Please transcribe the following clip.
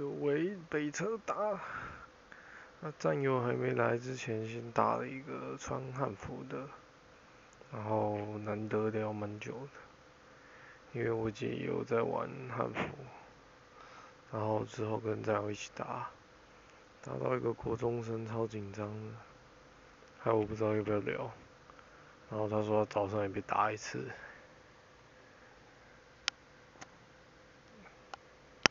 就为北车打。那战友还没来之前，先打了一个穿汉服的，然后难得聊蛮久的，因为我姐也有在玩汉服，然后之后跟战友一起打，打到一个国中生超紧张的，还我不知道要不要聊，然后他说早上也被打一次，